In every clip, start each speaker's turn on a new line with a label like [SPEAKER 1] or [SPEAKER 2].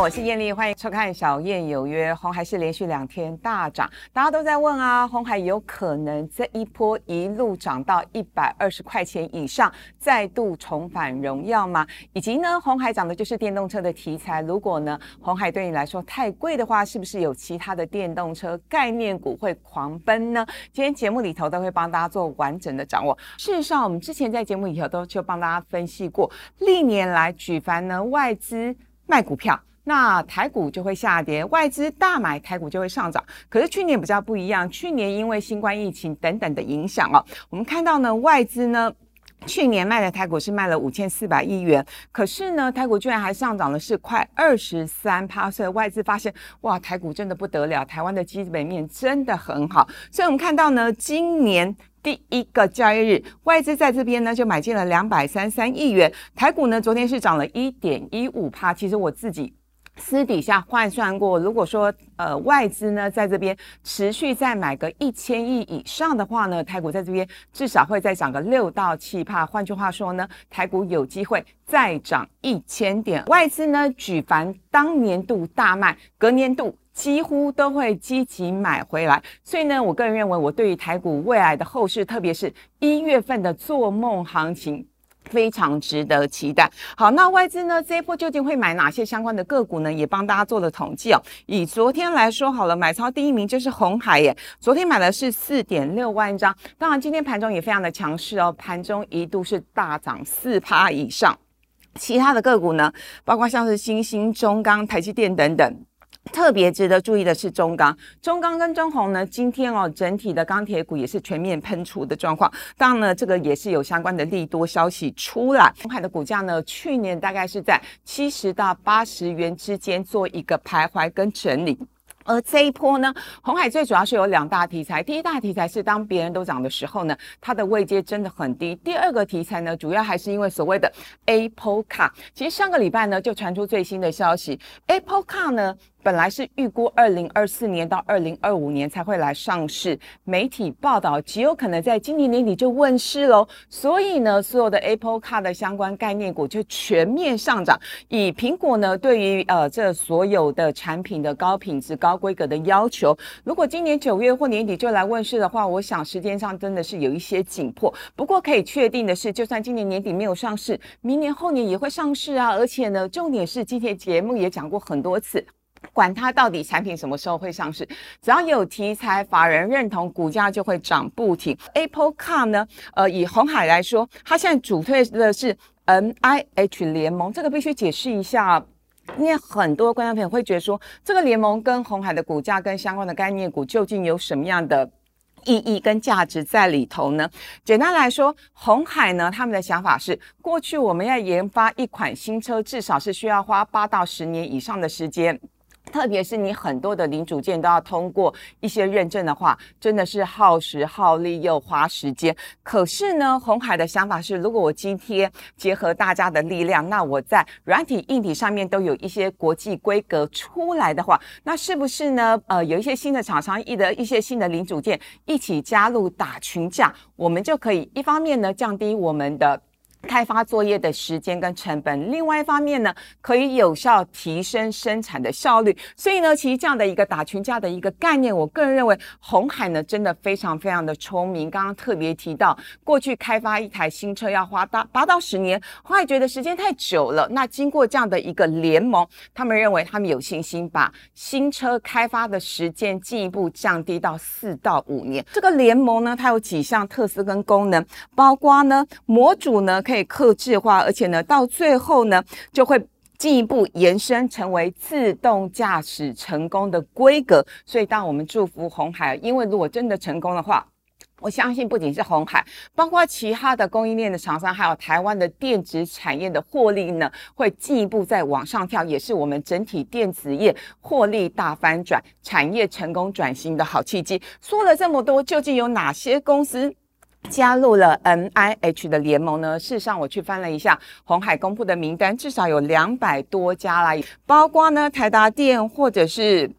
[SPEAKER 1] 我是艳丽，欢迎收看《小燕有约》。红海是连续两天大涨，大家都在问啊，红海有可能这一波一路涨到一百二十块钱以上，再度重返荣耀吗？以及呢，红海涨的就是电动车的题材，如果呢，红海对你来说太贵的话，是不是有其他的电动车概念股会狂奔呢？今天节目里头都会帮大家做完整的掌握。事实上，我们之前在节目里头都就帮大家分析过，历年来举凡呢外资卖股票。那台股就会下跌，外资大买台股就会上涨。可是去年比较不一样，去年因为新冠疫情等等的影响哦，我们看到呢，外资呢去年卖的台股是卖了五千四百亿元，可是呢，台股居然还上涨了是快二十三趴，所以外资发现哇，台股真的不得了，台湾的基本面真的很好。所以我们看到呢，今年第一个交易日，外资在这边呢就买进了两百三三亿元，台股呢昨天是涨了一点一五趴。其实我自己。私底下换算过，如果说呃外资呢在这边持续再买个一千亿以上的话呢，台股在这边至少会再涨个六到七帕。换句话说呢，台股有机会再涨一千点。外资呢举凡当年度大卖，隔年度几乎都会积极买回来。所以呢，我个人认为，我对于台股未来的后市，特别是一月份的做梦行情。非常值得期待。好，那外资呢？这一波究竟会买哪些相关的个股呢？也帮大家做了统计哦。以昨天来说，好了，买超第一名就是红海耶。昨天买的是四点六万张，当然今天盘中也非常的强势哦，盘中一度是大涨四趴以上。其他的个股呢，包括像是新兴、中钢、台积电等等。特别值得注意的是中钢，中钢跟中红呢，今天哦整体的钢铁股也是全面喷出的状况。当然呢，这个也是有相关的利多消息出来。红海的股价呢，去年大概是在七十到八十元之间做一个徘徊跟整理。而这一波呢，红海最主要是有两大题材。第一大题材是当别人都涨的时候呢，它的位阶真的很低。第二个题材呢，主要还是因为所谓的 Apple Car。其实上个礼拜呢，就传出最新的消息，Apple Car 呢。本来是预估二零二四年到二零二五年才会来上市，媒体报道极有可能在今年年底就问世喽。所以呢，所有的 Apple Car 的相关概念股就全面上涨。以苹果呢对于呃这所有的产品的高品质、高规格的要求，如果今年九月或年底就来问世的话，我想时间上真的是有一些紧迫。不过可以确定的是，就算今年年底没有上市，明年后年也会上市啊。而且呢，重点是今天节目也讲过很多次。管它到底产品什么时候会上市，只要有题材，法人认同，股价就会涨不停。Apple Car 呢？呃，以红海来说，它现在主推的是 NIH 联盟，这个必须解释一下，因为很多观众朋友会觉得说，这个联盟跟红海的股价跟相关的概念股究竟有什么样的意义跟价值在里头呢？简单来说，红海呢，他们的想法是，过去我们要研发一款新车，至少是需要花八到十年以上的时间。特别是你很多的零组件都要通过一些认证的话，真的是耗时耗力又花时间。可是呢，红海的想法是，如果我今天结合大家的力量，那我在软体硬体上面都有一些国际规格出来的话，那是不是呢？呃，有一些新的厂商一的一些新的零组件一起加入打群架，我们就可以一方面呢降低我们的。开发作业的时间跟成本，另外一方面呢，可以有效提升生产的效率。所以呢，其实这样的一个打群架的一个概念，我个人认为，红海呢真的非常非常的聪明。刚刚特别提到，过去开发一台新车要花八八到十年，红海觉得时间太久了。那经过这样的一个联盟，他们认为他们有信心把新车开发的时间进一步降低到四到五年。这个联盟呢，它有几项特色跟功能，包括呢模组呢可以。可以克制化，而且呢，到最后呢，就会进一步延伸成为自动驾驶成功的规格。所以，当我们祝福红海，因为如果真的成功的话，我相信不仅是红海，包括其他的供应链的厂商，还有台湾的电子产业的获利呢，会进一步再往上跳，也是我们整体电子业获利大翻转、产业成功转型的好契机。说了这么多，究竟有哪些公司？加入了 NIH 的联盟呢？事实上，我去翻了一下红海公布的名单，至少有两百多家啦，包括呢台达电或者是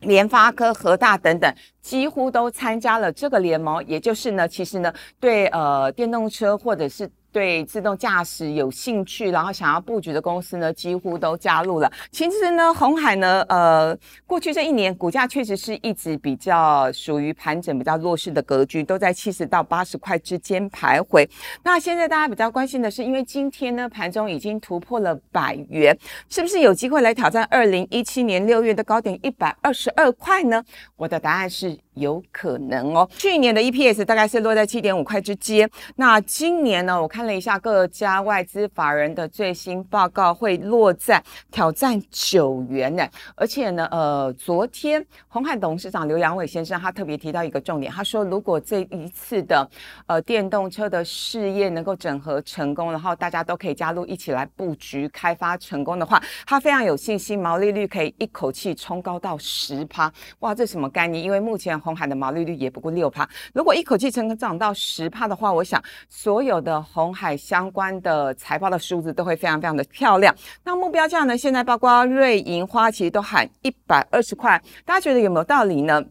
[SPEAKER 1] 联发科、和大等等，几乎都参加了这个联盟。也就是呢，其实呢，对呃电动车或者是对自动驾驶有兴趣，然后想要布局的公司呢，几乎都加入了。其实呢，红海呢，呃，过去这一年股价确实是一直比较属于盘整、比较弱势的格局，都在七十到八十块之间徘徊。那现在大家比较关心的是，因为今天呢盘中已经突破了百元，是不是有机会来挑战二零一七年六月的高点一百二十二块呢？我的答案是。有可能哦，去年的 EPS 大概是落在七点五块之间。那今年呢，我看了一下各家外资法人的最新报告，会落在挑战九元呢。而且呢，呃，昨天红海董事长刘阳伟先生他特别提到一个重点，他说如果这一次的呃电动车的事业能够整合成功，然后大家都可以加入一起来布局开发成功的话，他非常有信心毛利率可以一口气冲高到十趴。哇，这什么概念？因为目前红海的毛利率也不过六帕，如果一口气成长到十帕的话，我想所有的红海相关的财报的数字都会非常非常的漂亮。那目标价呢？现在包括瑞银、花旗都喊一百二十块，大家觉得有没有道理呢？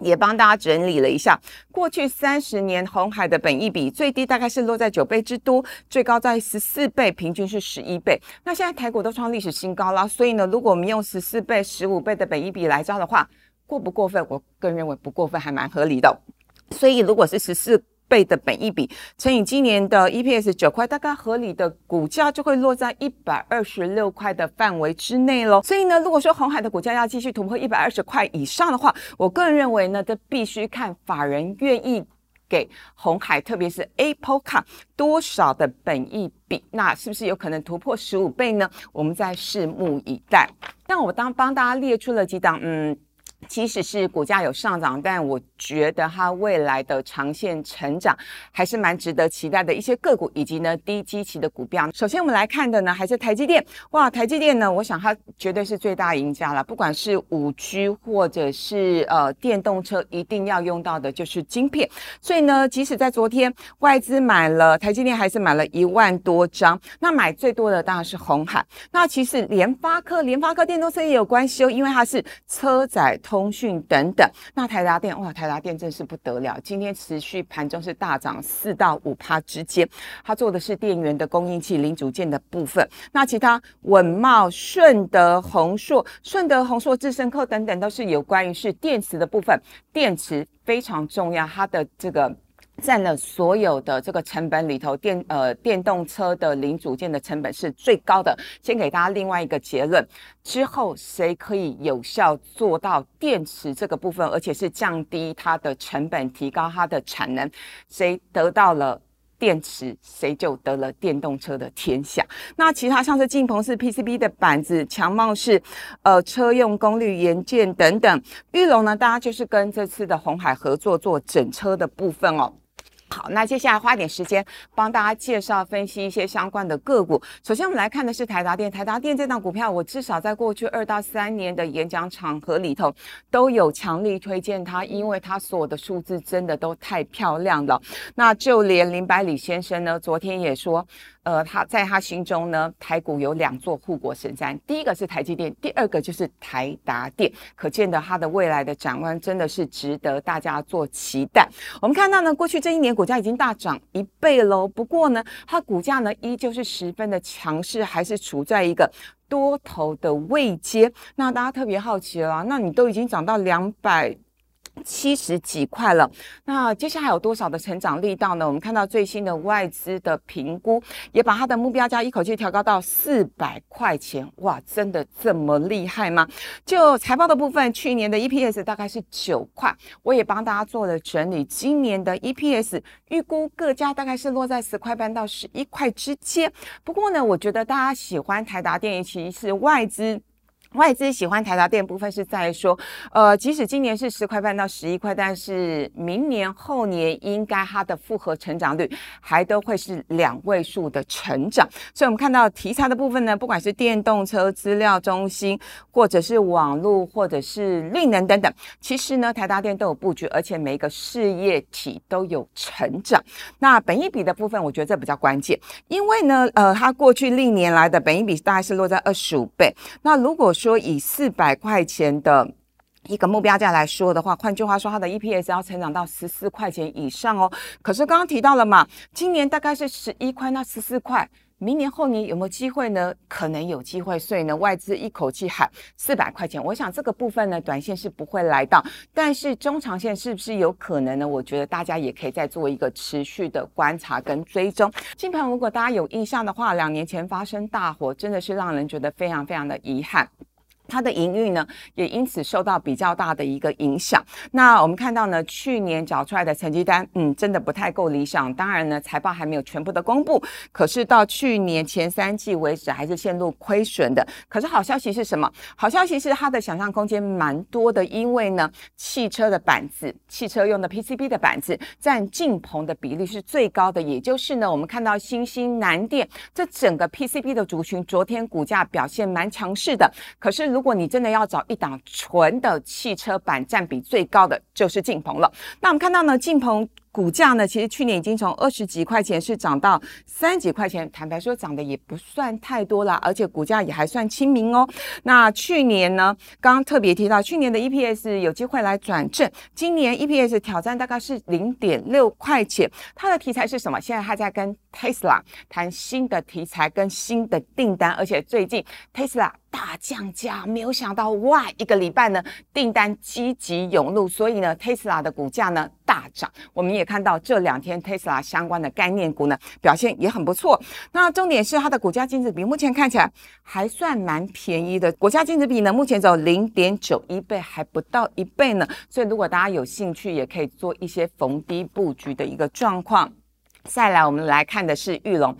[SPEAKER 1] 也帮大家整理了一下，过去三十年红海的本益比最低大概是落在九倍之多，最高在十四倍，平均是十一倍。那现在台股都创历史新高了，所以呢，如果我们用十四倍、十五倍的本益比来招的话，过不过分？我个人认为不过分，还蛮合理的。所以如果是十四倍的本益比乘以今年的 EPS 九块，大概合理的股价就会落在一百二十六块的范围之内喽。所以呢，如果说红海的股价要继续突破一百二十块以上的话，我个人认为呢，这必须看法人愿意给红海，特别是 Apple Car 多少的本益比，那是不是有可能突破十五倍呢？我们再拭目以待。但我当帮大家列出了几档，嗯。即使是股价有上涨，但我觉得它未来的长线成长还是蛮值得期待的一些个股，以及呢低基期的股票。首先我们来看的呢还是台积电。哇，台积电呢，我想它绝对是最大赢家了。不管是五 G 或者是呃电动车，一定要用到的就是晶片。所以呢，即使在昨天外资买了台积电，还是买了一万多张。那买最多的当然是红海。那其实联发科，联发科电动车也有关系哦，因为它是车载。通通讯等等，那台达电哇，台达电真是不得了，今天持续盘中是大涨四到五趴之间。它做的是电源的供应器零组件的部分，那其他稳茂、顺德、宏硕、顺德、宏硕、智深科等等，都是有关于是电池的部分，电池非常重要，它的这个。占了所有的这个成本里头，电呃电动车的零组件的成本是最高的。先给大家另外一个结论，之后谁可以有效做到电池这个部分，而且是降低它的成本，提高它的产能，谁得到了电池，谁就得了电动车的天下。那其他像是晋鹏是 PCB 的板子，强茂是呃车用功率元件等等。玉龙呢，大家就是跟这次的红海合作做整车的部分哦。好，那接下来花点时间帮大家介绍分析一些相关的个股。首先，我们来看的是台达电。台达电这档股票，我至少在过去二到三年的演讲场合里头都有强力推荐它，因为它所有的数字真的都太漂亮了。那就连林百里先生呢，昨天也说。呃，他在他心中呢，台股有两座护国神山，第一个是台积电，第二个就是台达电。可见的，它的未来的展望真的是值得大家做期待。我们看到呢，过去这一年股价已经大涨一倍喽。不过呢，它股价呢依旧是十分的强势，还是处在一个多头的位阶。那大家特别好奇了，那你都已经涨到两百。七十几块了，那接下来有多少的成长力道呢？我们看到最新的外资的评估，也把它的目标价一口气调高到四百块钱。哇，真的这么厉害吗？就财报的部分，去年的 EPS 大概是九块，我也帮大家做了整理，今年的 EPS 预估各家大概是落在十块半到十一块之间。不过呢，我觉得大家喜欢台达电，其是外资。外资喜欢台达电部分是在说，呃，即使今年是十块半到十一块，但是明年后年应该它的复合成长率还都会是两位数的成长。所以，我们看到题材的部分呢，不管是电动车资料中心，或者是网络，或者是绿能等等，其实呢，台达电都有布局，而且每一个事业体都有成长。那本益比的部分，我觉得这比较关键，因为呢，呃，它过去历年来的本益比大概是落在二十五倍。那如果说以四百块钱的一个目标价来说的话，换句话说，它的 EPS 要成长到十四块钱以上哦。可是刚刚提到了嘛，今年大概是十一块，那十四块。明年后年有没有机会呢？可能有机会，所以呢，外资一口气喊四百块钱。我想这个部分呢，短线是不会来到，但是中长线是不是有可能呢？我觉得大家也可以再做一个持续的观察跟追踪。金盘如果大家有印象的话，两年前发生大火，真的是让人觉得非常非常的遗憾。它的营运呢，也因此受到比较大的一个影响。那我们看到呢，去年缴出来的成绩单，嗯，真的不太够理想。当然呢，财报还没有全部的公布，可是到去年前三季为止，还是陷入亏损的。可是好消息是什么？好消息是它的想象空间蛮多的，因为呢，汽车的板子，汽车用的 PCB 的板子占进棚的比例是最高的，也就是呢，我们看到新兴南电这整个 PCB 的族群，昨天股价表现蛮强势的。可是如如果你真的要找一档纯的汽车版占比最高的，就是劲鹏了。那我们看到呢，劲鹏。股价呢，其实去年已经从二十几块钱是涨到三十几块钱，坦白说涨得也不算太多啦，而且股价也还算亲民哦。那去年呢，刚刚特别提到，去年的 EPS 有机会来转正，今年 EPS 挑战大概是零点六块钱。它的题材是什么？现在它在跟 Tesla 谈新的题材跟新的订单，而且最近 Tesla 大降价，没有想到哇，一个礼拜呢订单积极涌入，所以呢 Tesla 的股价呢。大涨，我们也看到这两天 Tesla 相关的概念股呢表现也很不错。那重点是它的股价净值比目前看起来还算蛮便宜的，股价净值比呢目前只有零点九一倍，还不到一倍呢。所以如果大家有兴趣，也可以做一些逢低布局的一个状况。再来，我们来看的是玉龙。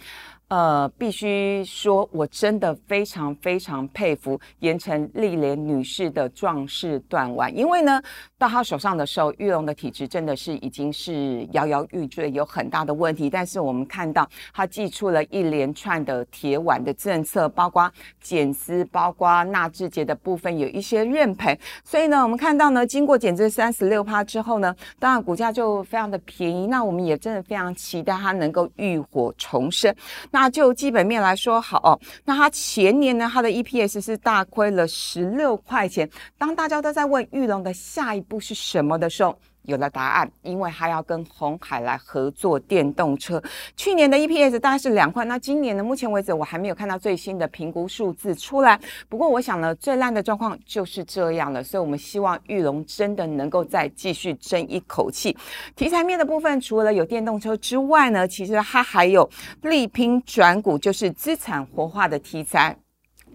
[SPEAKER 1] 呃，必须说，我真的非常非常佩服盐城丽莲女士的壮士断腕，因为呢，到她手上的时候，玉龙的体质真的是已经是摇摇欲坠，有很大的问题。但是我们看到她寄出了一连串的铁腕的政策，包括减资，包括纳智捷的部分有一些认赔。所以呢，我们看到呢，经过减资三十六趴之后呢，当然股价就非常的便宜。那我们也真的非常期待它能够浴火重生。那那就基本面来说好哦，那它前年呢，它的 EPS 是大亏了十六块钱。当大家都在问玉龙的下一步是什么的时候，有了答案，因为他要跟红海来合作电动车。去年的 EPS 大概是两块，那今年呢？目前为止我还没有看到最新的评估数字出来。不过我想呢，最烂的状况就是这样了，所以我们希望玉龙真的能够再继续争一口气。题材面的部分，除了有电动车之外呢，其实它还有力拼转股，就是资产活化的题材。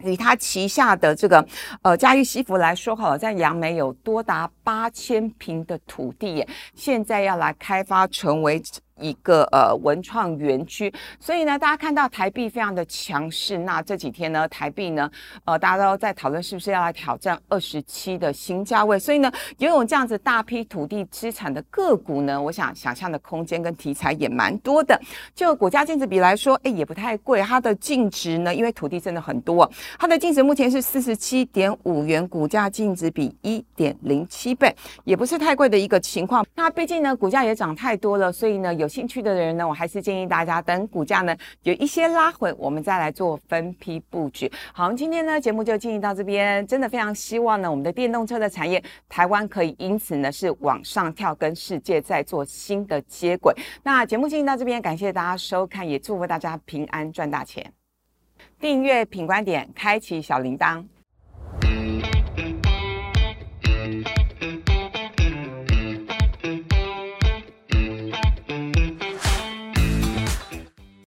[SPEAKER 1] 以他旗下的这个呃嘉裕西服来说，好了，在杨梅有多达八千平的土地，现在要来开发成为。一个呃文创园区，所以呢，大家看到台币非常的强势。那这几天呢，台币呢，呃，大家都在讨论是不是要来挑战二十七的新价位。所以呢，拥有这样子大批土地资产的个股呢，我想想象的空间跟题材也蛮多的。就股价净值比来说，哎，也不太贵。它的净值呢，因为土地真的很多，它的净值目前是四十七点五元，股价净值比一点零七倍，也不是太贵的一个情况。那毕竟呢，股价也涨太多了，所以呢，有。有兴趣的人呢，我还是建议大家等股价呢有一些拉回，我们再来做分批布局。好，今天呢节目就进行到这边，真的非常希望呢我们的电动车的产业，台湾可以因此呢是往上跳，跟世界在做新的接轨。那节目进行到这边，感谢大家收看，也祝福大家平安赚大钱。订阅品观点，开启小铃铛。